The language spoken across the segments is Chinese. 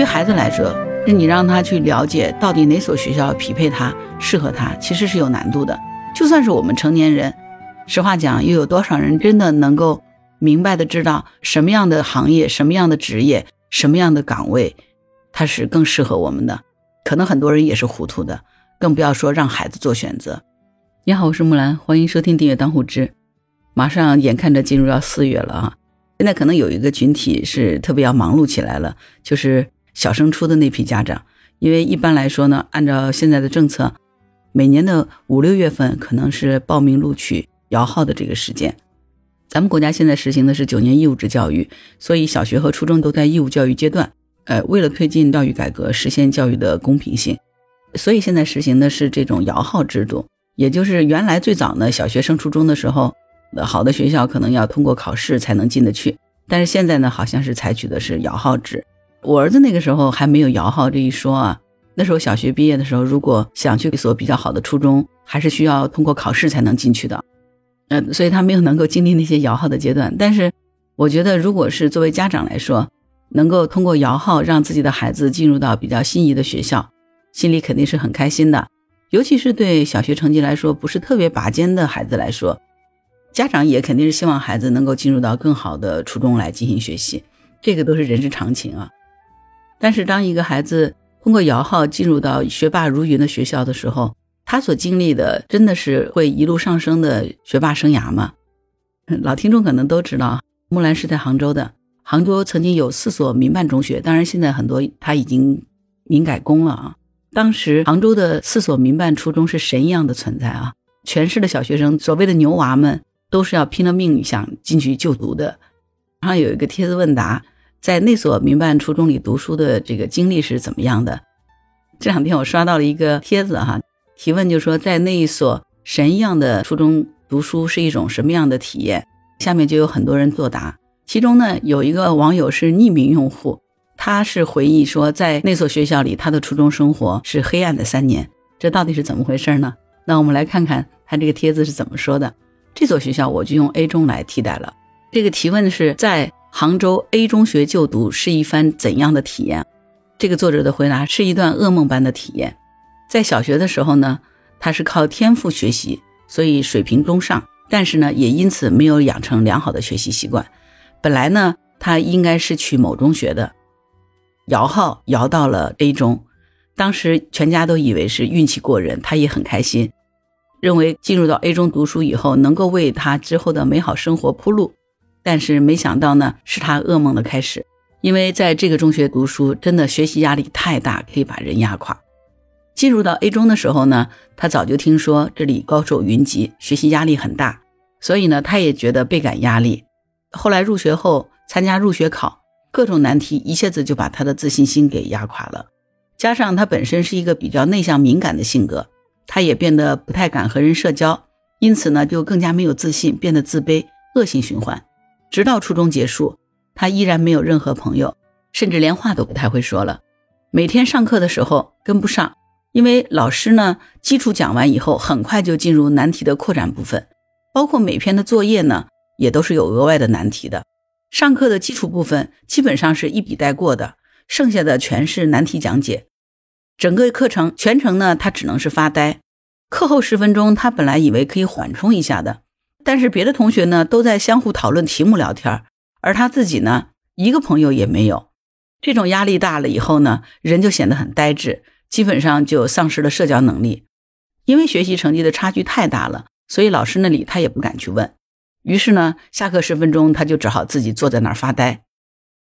于孩子来说，你让他去了解到底哪所学校匹配他、适合他，其实是有难度的。就算是我们成年人，实话讲，又有多少人真的能够明白的知道什么样的行业、什么样的职业、什么样的岗位，它是更适合我们的？可能很多人也是糊涂的，更不要说让孩子做选择。你好，我是木兰，欢迎收听订阅当户知。马上眼看着进入到四月了啊，现在可能有一个群体是特别要忙碌起来了，就是小升初的那批家长。因为一般来说呢，按照现在的政策，每年的五六月份可能是报名录取摇号的这个时间。咱们国家现在实行的是九年义务制教育，所以小学和初中都在义务教育阶段。呃，为了推进教育改革，实现教育的公平性，所以现在实行的是这种摇号制度。也就是原来最早呢，小学升初中的时候，好的学校可能要通过考试才能进得去。但是现在呢，好像是采取的是摇号制。我儿子那个时候还没有摇号这一说啊。那时候小学毕业的时候，如果想去一所比较好的初中，还是需要通过考试才能进去的。嗯，所以他没有能够经历那些摇号的阶段。但是我觉得，如果是作为家长来说，能够通过摇号让自己的孩子进入到比较心仪的学校，心里肯定是很开心的。尤其是对小学成绩来说不是特别拔尖的孩子来说，家长也肯定是希望孩子能够进入到更好的初中来进行学习，这个都是人之常情啊。但是当一个孩子通过摇号进入到学霸如云的学校的时候，他所经历的真的是会一路上升的学霸生涯吗？老听众可能都知道，木兰是在杭州的。杭州曾经有四所民办中学，当然现在很多它已经民改工了啊。当时杭州的四所民办初中是神一样的存在啊，全市的小学生，所谓的牛娃们，都是要拼了命想进去就读的。然后有一个帖子问答，在那所民办初中里读书的这个经历是怎么样的？这两天我刷到了一个帖子哈，提问就说在那一所神一样的初中读书是一种什么样的体验？下面就有很多人作答。其中呢，有一个网友是匿名用户，他是回忆说，在那所学校里，他的初中生活是黑暗的三年。这到底是怎么回事呢？那我们来看看他这个帖子是怎么说的。这所学校我就用 A 中来替代了。这个提问是在杭州 A 中学就读是一番怎样的体验？这个作者的回答是一段噩梦般的体验。在小学的时候呢，他是靠天赋学习，所以水平中上，但是呢，也因此没有养成良好的学习习惯。本来呢，他应该是去某中学的，摇号摇到了 A 中，当时全家都以为是运气过人，他也很开心，认为进入到 A 中读书以后能够为他之后的美好生活铺路。但是没想到呢，是他噩梦的开始，因为在这个中学读书真的学习压力太大，可以把人压垮。进入到 A 中的时候呢，他早就听说这里高手云集，学习压力很大，所以呢，他也觉得倍感压力。后来入学后参加入学考，各种难题一下子就把他的自信心给压垮了。加上他本身是一个比较内向敏感的性格，他也变得不太敢和人社交，因此呢就更加没有自信，变得自卑，恶性循环。直到初中结束，他依然没有任何朋友，甚至连话都不太会说了。每天上课的时候跟不上，因为老师呢基础讲完以后，很快就进入难题的扩展部分，包括每篇的作业呢。也都是有额外的难题的，上课的基础部分基本上是一笔带过的，剩下的全是难题讲解。整个课程全程呢，他只能是发呆。课后十分钟，他本来以为可以缓冲一下的，但是别的同学呢都在相互讨论题目聊天，而他自己呢一个朋友也没有。这种压力大了以后呢，人就显得很呆滞，基本上就丧失了社交能力。因为学习成绩的差距太大了，所以老师那里他也不敢去问。于是呢，下课十分钟，他就只好自己坐在那儿发呆。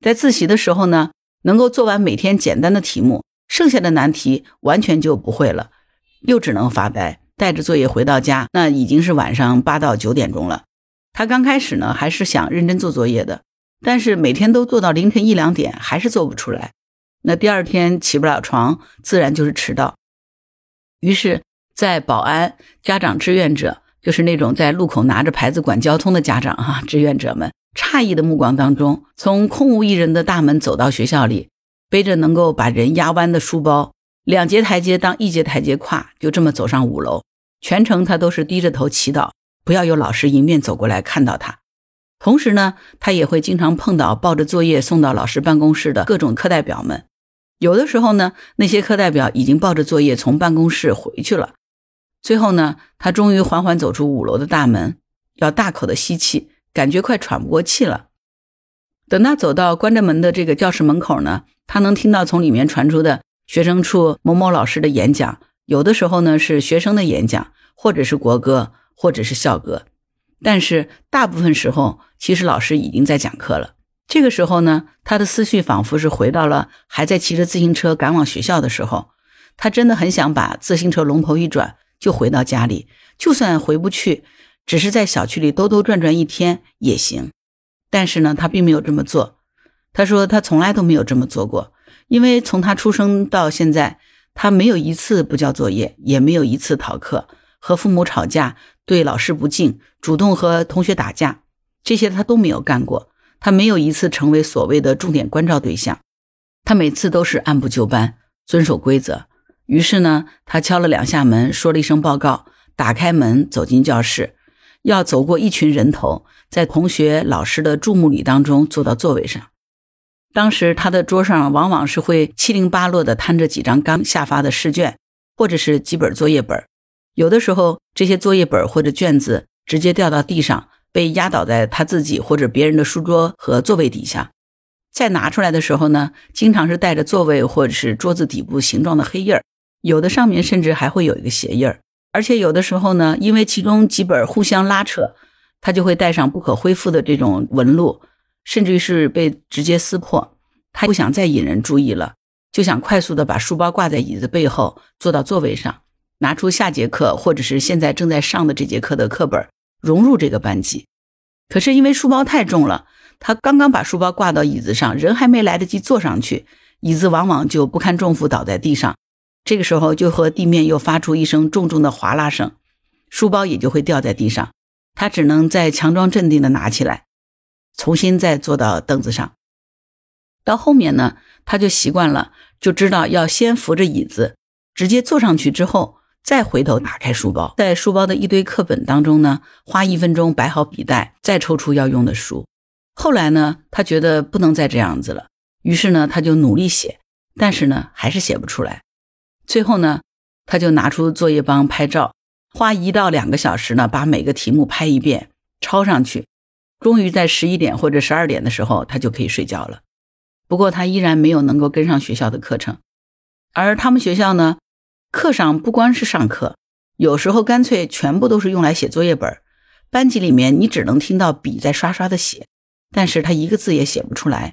在自习的时候呢，能够做完每天简单的题目，剩下的难题完全就不会了，又只能发呆，带着作业回到家。那已经是晚上八到九点钟了。他刚开始呢，还是想认真做作业的，但是每天都做到凌晨一两点，还是做不出来。那第二天起不了床，自然就是迟到。于是，在保安、家长、志愿者。就是那种在路口拿着牌子管交通的家长哈，志愿者们诧异的目光当中，从空无一人的大门走到学校里，背着能够把人压弯的书包，两节台阶当一节台阶跨，就这么走上五楼。全程他都是低着头祈祷，不要有老师迎面走过来看到他。同时呢，他也会经常碰到抱着作业送到老师办公室的各种课代表们，有的时候呢，那些课代表已经抱着作业从办公室回去了。最后呢，他终于缓缓走出五楼的大门，要大口的吸气，感觉快喘不过气了。等他走到关着门的这个教室门口呢，他能听到从里面传出的学生处某某老师的演讲，有的时候呢是学生的演讲，或者是国歌，或者是校歌。但是大部分时候，其实老师已经在讲课了。这个时候呢，他的思绪仿佛是回到了还在骑着自行车赶往学校的时候。他真的很想把自行车龙头一转，就回到家里。就算回不去，只是在小区里兜兜转转一天也行。但是呢，他并没有这么做。他说他从来都没有这么做过，因为从他出生到现在，他没有一次不交作业，也没有一次逃课，和父母吵架，对老师不敬，主动和同学打架，这些他都没有干过。他没有一次成为所谓的重点关照对象，他每次都是按部就班，遵守规则。于是呢，他敲了两下门，说了一声报告，打开门走进教室，要走过一群人头，在同学、老师的注目礼当中坐到座位上。当时他的桌上往往是会七零八落的摊着几张刚下发的试卷，或者是几本作业本。有的时候，这些作业本或者卷子直接掉到地上。被压倒在他自己或者别人的书桌和座位底下，再拿出来的时候呢，经常是带着座位或者是桌子底部形状的黑印儿，有的上面甚至还会有一个鞋印儿，而且有的时候呢，因为其中几本互相拉扯，他就会带上不可恢复的这种纹路，甚至于是被直接撕破。他不想再引人注意了，就想快速的把书包挂在椅子背后，坐到座位上，拿出下节课或者是现在正在上的这节课的课本。融入这个班级，可是因为书包太重了，他刚刚把书包挂到椅子上，人还没来得及坐上去，椅子往往就不堪重负倒在地上，这个时候就和地面又发出一声重重的哗啦声，书包也就会掉在地上，他只能再强装镇定的拿起来，重新再坐到凳子上。到后面呢，他就习惯了，就知道要先扶着椅子，直接坐上去之后。再回头打开书包，在书包的一堆课本当中呢，花一分钟摆好笔袋，再抽出要用的书。后来呢，他觉得不能再这样子了，于是呢，他就努力写，但是呢，还是写不出来。最后呢，他就拿出作业帮拍照，花一到两个小时呢，把每个题目拍一遍，抄上去。终于在十一点或者十二点的时候，他就可以睡觉了。不过他依然没有能够跟上学校的课程，而他们学校呢？课上不光是上课，有时候干脆全部都是用来写作业本。班级里面你只能听到笔在刷刷的写，但是他一个字也写不出来。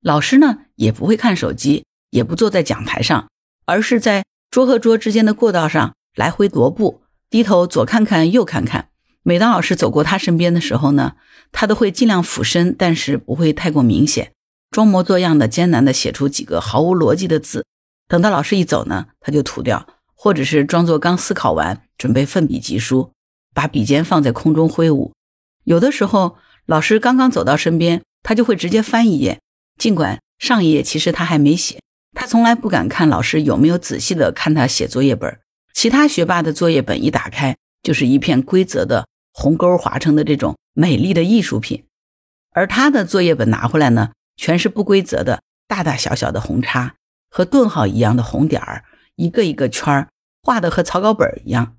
老师呢也不会看手机，也不坐在讲台上，而是在桌和桌之间的过道上来回踱步，低头左看看右看看。每当老师走过他身边的时候呢，他都会尽量俯身，但是不会太过明显，装模作样的艰难的写出几个毫无逻辑的字。等到老师一走呢，他就涂掉，或者是装作刚思考完，准备奋笔疾书，把笔尖放在空中挥舞。有的时候，老师刚刚走到身边，他就会直接翻一页，尽管上一页其实他还没写。他从来不敢看老师有没有仔细的看他写作业本。其他学霸的作业本一打开，就是一片规则的红勾划成的这种美丽的艺术品，而他的作业本拿回来呢，全是不规则的大大小小的红叉。和顿号一样的红点儿，一个一个圈儿画的和草稿本一样。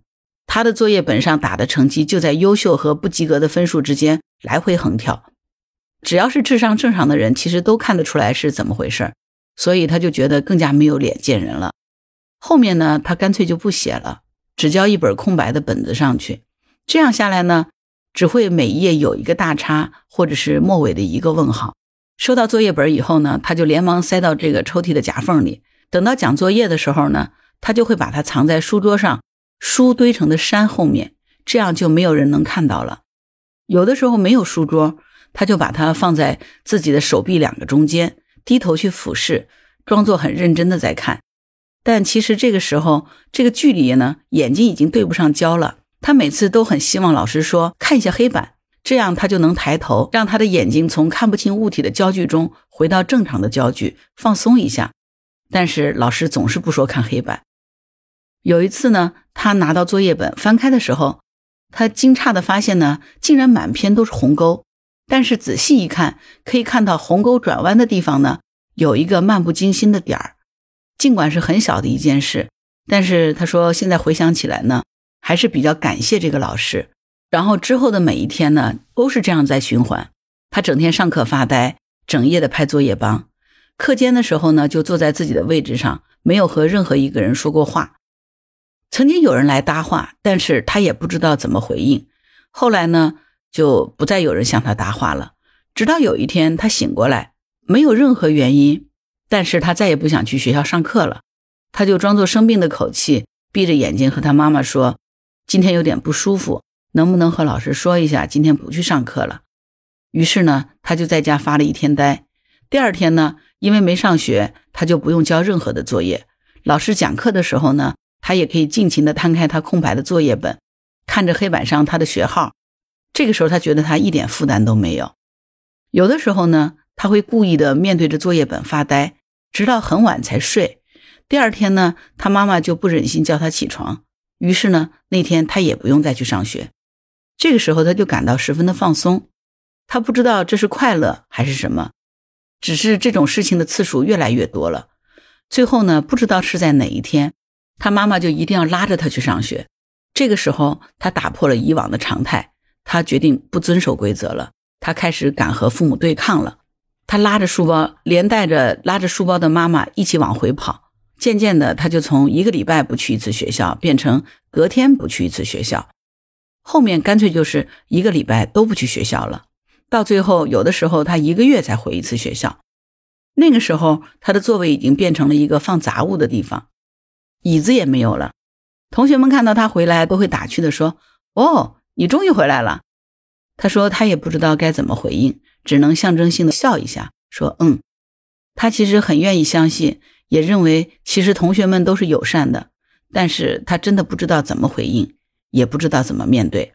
他的作业本上打的成绩就在优秀和不及格的分数之间来回横跳。只要是智商正常的人，其实都看得出来是怎么回事。所以他就觉得更加没有脸见人了。后面呢，他干脆就不写了，只交一本空白的本子上去。这样下来呢，只会每一页有一个大叉，或者是末尾的一个问号。收到作业本以后呢，他就连忙塞到这个抽屉的夹缝里。等到讲作业的时候呢，他就会把它藏在书桌上书堆成的山后面，这样就没有人能看到了。有的时候没有书桌，他就把它放在自己的手臂两个中间，低头去俯视，装作很认真的在看。但其实这个时候，这个距离呢，眼睛已经对不上焦了。他每次都很希望老师说看一下黑板。这样他就能抬头，让他的眼睛从看不清物体的焦距中回到正常的焦距，放松一下。但是老师总是不说看黑板。有一次呢，他拿到作业本翻开的时候，他惊诧的发现呢，竟然满篇都是鸿沟。但是仔细一看，可以看到鸿沟转弯的地方呢，有一个漫不经心的点儿，尽管是很小的一件事，但是他说现在回想起来呢，还是比较感谢这个老师。然后之后的每一天呢，都是这样在循环。他整天上课发呆，整夜的拍作业帮。课间的时候呢，就坐在自己的位置上，没有和任何一个人说过话。曾经有人来搭话，但是他也不知道怎么回应。后来呢，就不再有人向他搭话了。直到有一天，他醒过来，没有任何原因，但是他再也不想去学校上课了。他就装作生病的口气，闭着眼睛和他妈妈说：“今天有点不舒服。”能不能和老师说一下，今天不去上课了？于是呢，他就在家发了一天呆。第二天呢，因为没上学，他就不用交任何的作业。老师讲课的时候呢，他也可以尽情的摊开他空白的作业本，看着黑板上他的学号。这个时候，他觉得他一点负担都没有。有的时候呢，他会故意的面对着作业本发呆，直到很晚才睡。第二天呢，他妈妈就不忍心叫他起床，于是呢，那天他也不用再去上学。这个时候，他就感到十分的放松。他不知道这是快乐还是什么，只是这种事情的次数越来越多了。最后呢，不知道是在哪一天，他妈妈就一定要拉着他去上学。这个时候，他打破了以往的常态，他决定不遵守规则了。他开始敢和父母对抗了。他拉着书包，连带着拉着书包的妈妈一起往回跑。渐渐的，他就从一个礼拜不去一次学校，变成隔天不去一次学校。后面干脆就是一个礼拜都不去学校了，到最后有的时候他一个月才回一次学校。那个时候他的座位已经变成了一个放杂物的地方，椅子也没有了。同学们看到他回来都会打趣的说：“哦，你终于回来了。”他说他也不知道该怎么回应，只能象征性的笑一下，说：“嗯。”他其实很愿意相信，也认为其实同学们都是友善的，但是他真的不知道怎么回应。也不知道怎么面对，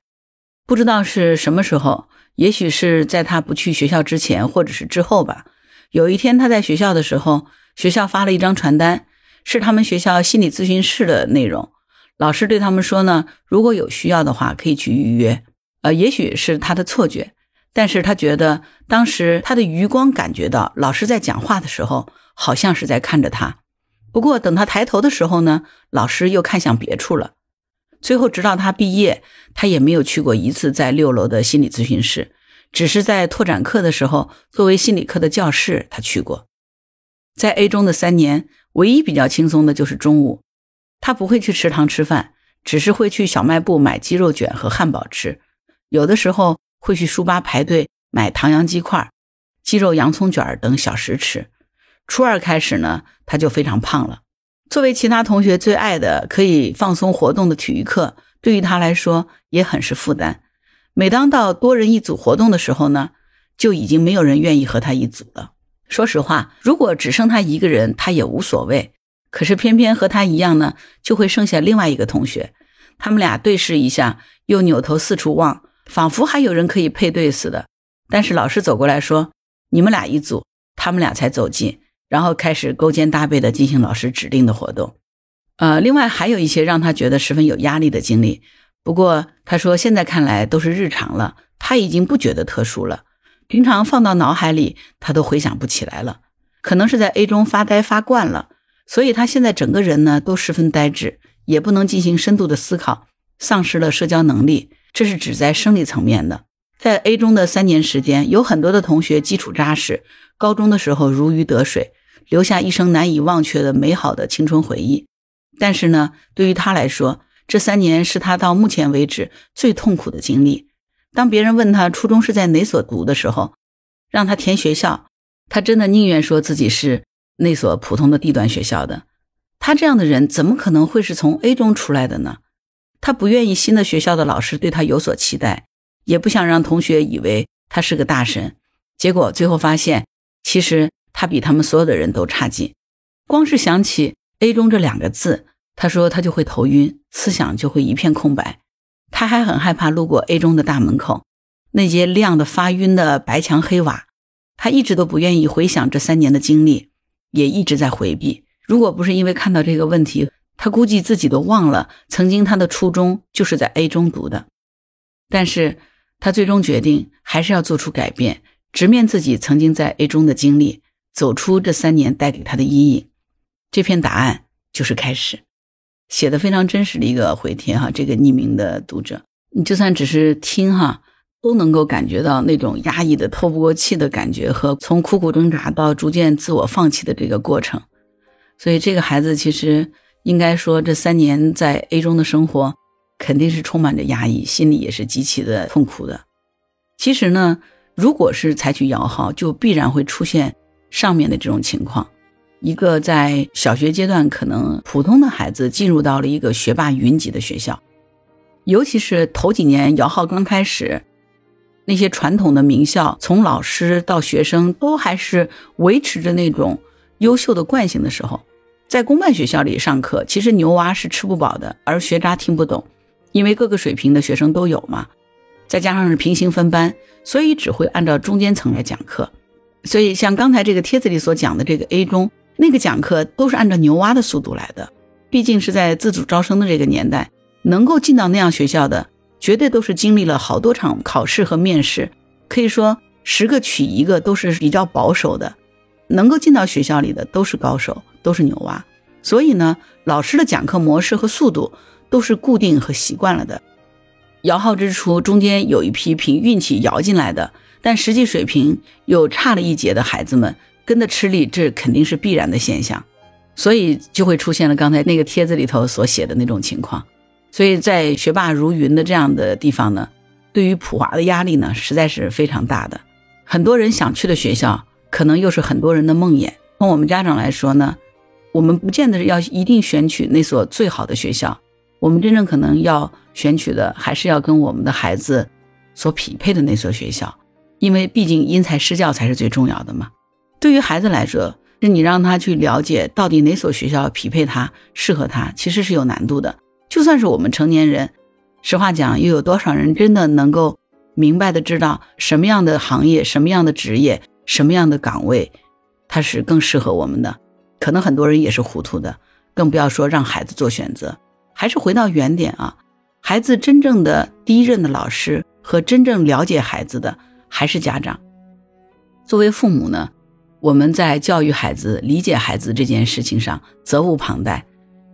不知道是什么时候，也许是在他不去学校之前，或者是之后吧。有一天他在学校的时候，学校发了一张传单，是他们学校心理咨询室的内容。老师对他们说呢，如果有需要的话，可以去预约。呃，也许是他的错觉，但是他觉得当时他的余光感觉到老师在讲话的时候，好像是在看着他。不过等他抬头的时候呢，老师又看向别处了。最后，直到他毕业，他也没有去过一次在六楼的心理咨询室，只是在拓展课的时候，作为心理课的教室，他去过。在 A 中的三年，唯一比较轻松的就是中午，他不会去食堂吃饭，只是会去小卖部买鸡肉卷和汉堡吃，有的时候会去书吧排队买唐扬鸡块、鸡肉洋葱卷等小食吃。初二开始呢，他就非常胖了。作为其他同学最爱的可以放松活动的体育课，对于他来说也很是负担。每当到多人一组活动的时候呢，就已经没有人愿意和他一组了。说实话，如果只剩他一个人，他也无所谓。可是偏偏和他一样呢，就会剩下另外一个同学。他们俩对视一下，又扭头四处望，仿佛还有人可以配对似的。但是老师走过来说：“你们俩一组。”他们俩才走近。然后开始勾肩搭背的进行老师指定的活动，呃，另外还有一些让他觉得十分有压力的经历。不过他说现在看来都是日常了，他已经不觉得特殊了。平常放到脑海里他都回想不起来了。可能是在 A 中发呆发惯了，所以他现在整个人呢都十分呆滞，也不能进行深度的思考，丧失了社交能力。这是指在生理层面的。在 A 中的三年时间，有很多的同学基础扎实，高中的时候如鱼得水。留下一生难以忘却的美好的青春回忆，但是呢，对于他来说，这三年是他到目前为止最痛苦的经历。当别人问他初中是在哪所读的时候，让他填学校，他真的宁愿说自己是那所普通的地段学校的。他这样的人怎么可能会是从 A 中出来的呢？他不愿意新的学校的老师对他有所期待，也不想让同学以为他是个大神。结果最后发现，其实。他比他们所有的人都差劲，光是想起 A 中这两个字，他说他就会头晕，思想就会一片空白。他还很害怕路过 A 中的大门口，那些亮的发晕的白墙黑瓦。他一直都不愿意回想这三年的经历，也一直在回避。如果不是因为看到这个问题，他估计自己都忘了曾经他的初中就是在 A 中读的。但是他最终决定还是要做出改变，直面自己曾经在 A 中的经历。走出这三年带给他的阴影。这篇答案就是开始，写的非常真实的一个回帖哈。这个匿名的读者，你就算只是听哈，都能够感觉到那种压抑的透不过气的感觉和从苦苦挣扎到逐渐自我放弃的这个过程。所以这个孩子其实应该说，这三年在 A 中的生活肯定是充满着压抑，心里也是极其的痛苦的。其实呢，如果是采取摇号，就必然会出现上面的这种情况：一个在小学阶段可能普通的孩子进入到了一个学霸云集的学校，尤其是头几年摇号刚开始，那些传统的名校，从老师到学生都还是维持着那种优秀的惯性的时候。在公办学校里上课，其实牛蛙是吃不饱的，而学渣听不懂，因为各个水平的学生都有嘛。再加上是平行分班，所以只会按照中间层来讲课。所以像刚才这个帖子里所讲的这个 A 中，那个讲课都是按照牛蛙的速度来的。毕竟是在自主招生的这个年代，能够进到那样学校的，绝对都是经历了好多场考试和面试，可以说十个取一个都是比较保守的。能够进到学校里的都是高手，都是牛蛙，所以呢，老师的讲课模式和速度都是固定和习惯了的。摇号之初，中间有一批凭运气摇进来的，但实际水平又差了一截的孩子们跟着吃力，这肯定是必然的现象，所以就会出现了刚才那个帖子里头所写的那种情况。所以在学霸如云的这样的地方呢，对于普华的压力呢，实在是非常大的。很多人想去的学校。可能又是很多人的梦魇。从我们家长来说呢，我们不见得要一定选取那所最好的学校，我们真正可能要选取的，还是要跟我们的孩子所匹配的那所学校，因为毕竟因材施教才是最重要的嘛。对于孩子来说，是你让他去了解到底哪所学校匹配他、适合他，其实是有难度的。就算是我们成年人，实话讲，又有多少人真的能够明白的知道什么样的行业、什么样的职业？什么样的岗位，它是更适合我们的？可能很多人也是糊涂的，更不要说让孩子做选择。还是回到原点啊，孩子真正的第一任的老师和真正了解孩子的还是家长。作为父母呢，我们在教育孩子、理解孩子这件事情上责无旁贷。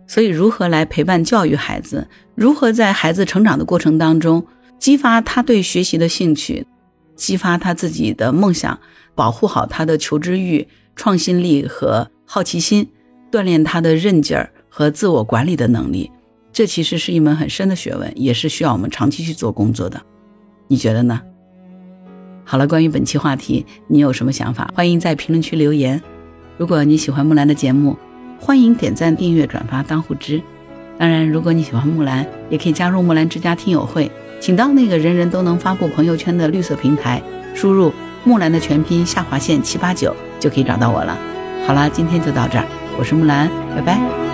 所以，如何来陪伴教育孩子？如何在孩子成长的过程当中激发他对学习的兴趣，激发他自己的梦想？保护好他的求知欲、创新力和好奇心，锻炼他的韧劲儿和自我管理的能力，这其实是一门很深的学问，也是需要我们长期去做工作的。你觉得呢？好了，关于本期话题，你有什么想法？欢迎在评论区留言。如果你喜欢木兰的节目，欢迎点赞、订阅、转发当护知。当然，如果你喜欢木兰，也可以加入木兰之家听友会，请到那个人人都能发布朋友圈的绿色平台，输入。木兰的全拼下划线七八九就可以找到我了。好了，今天就到这儿，我是木兰，拜拜。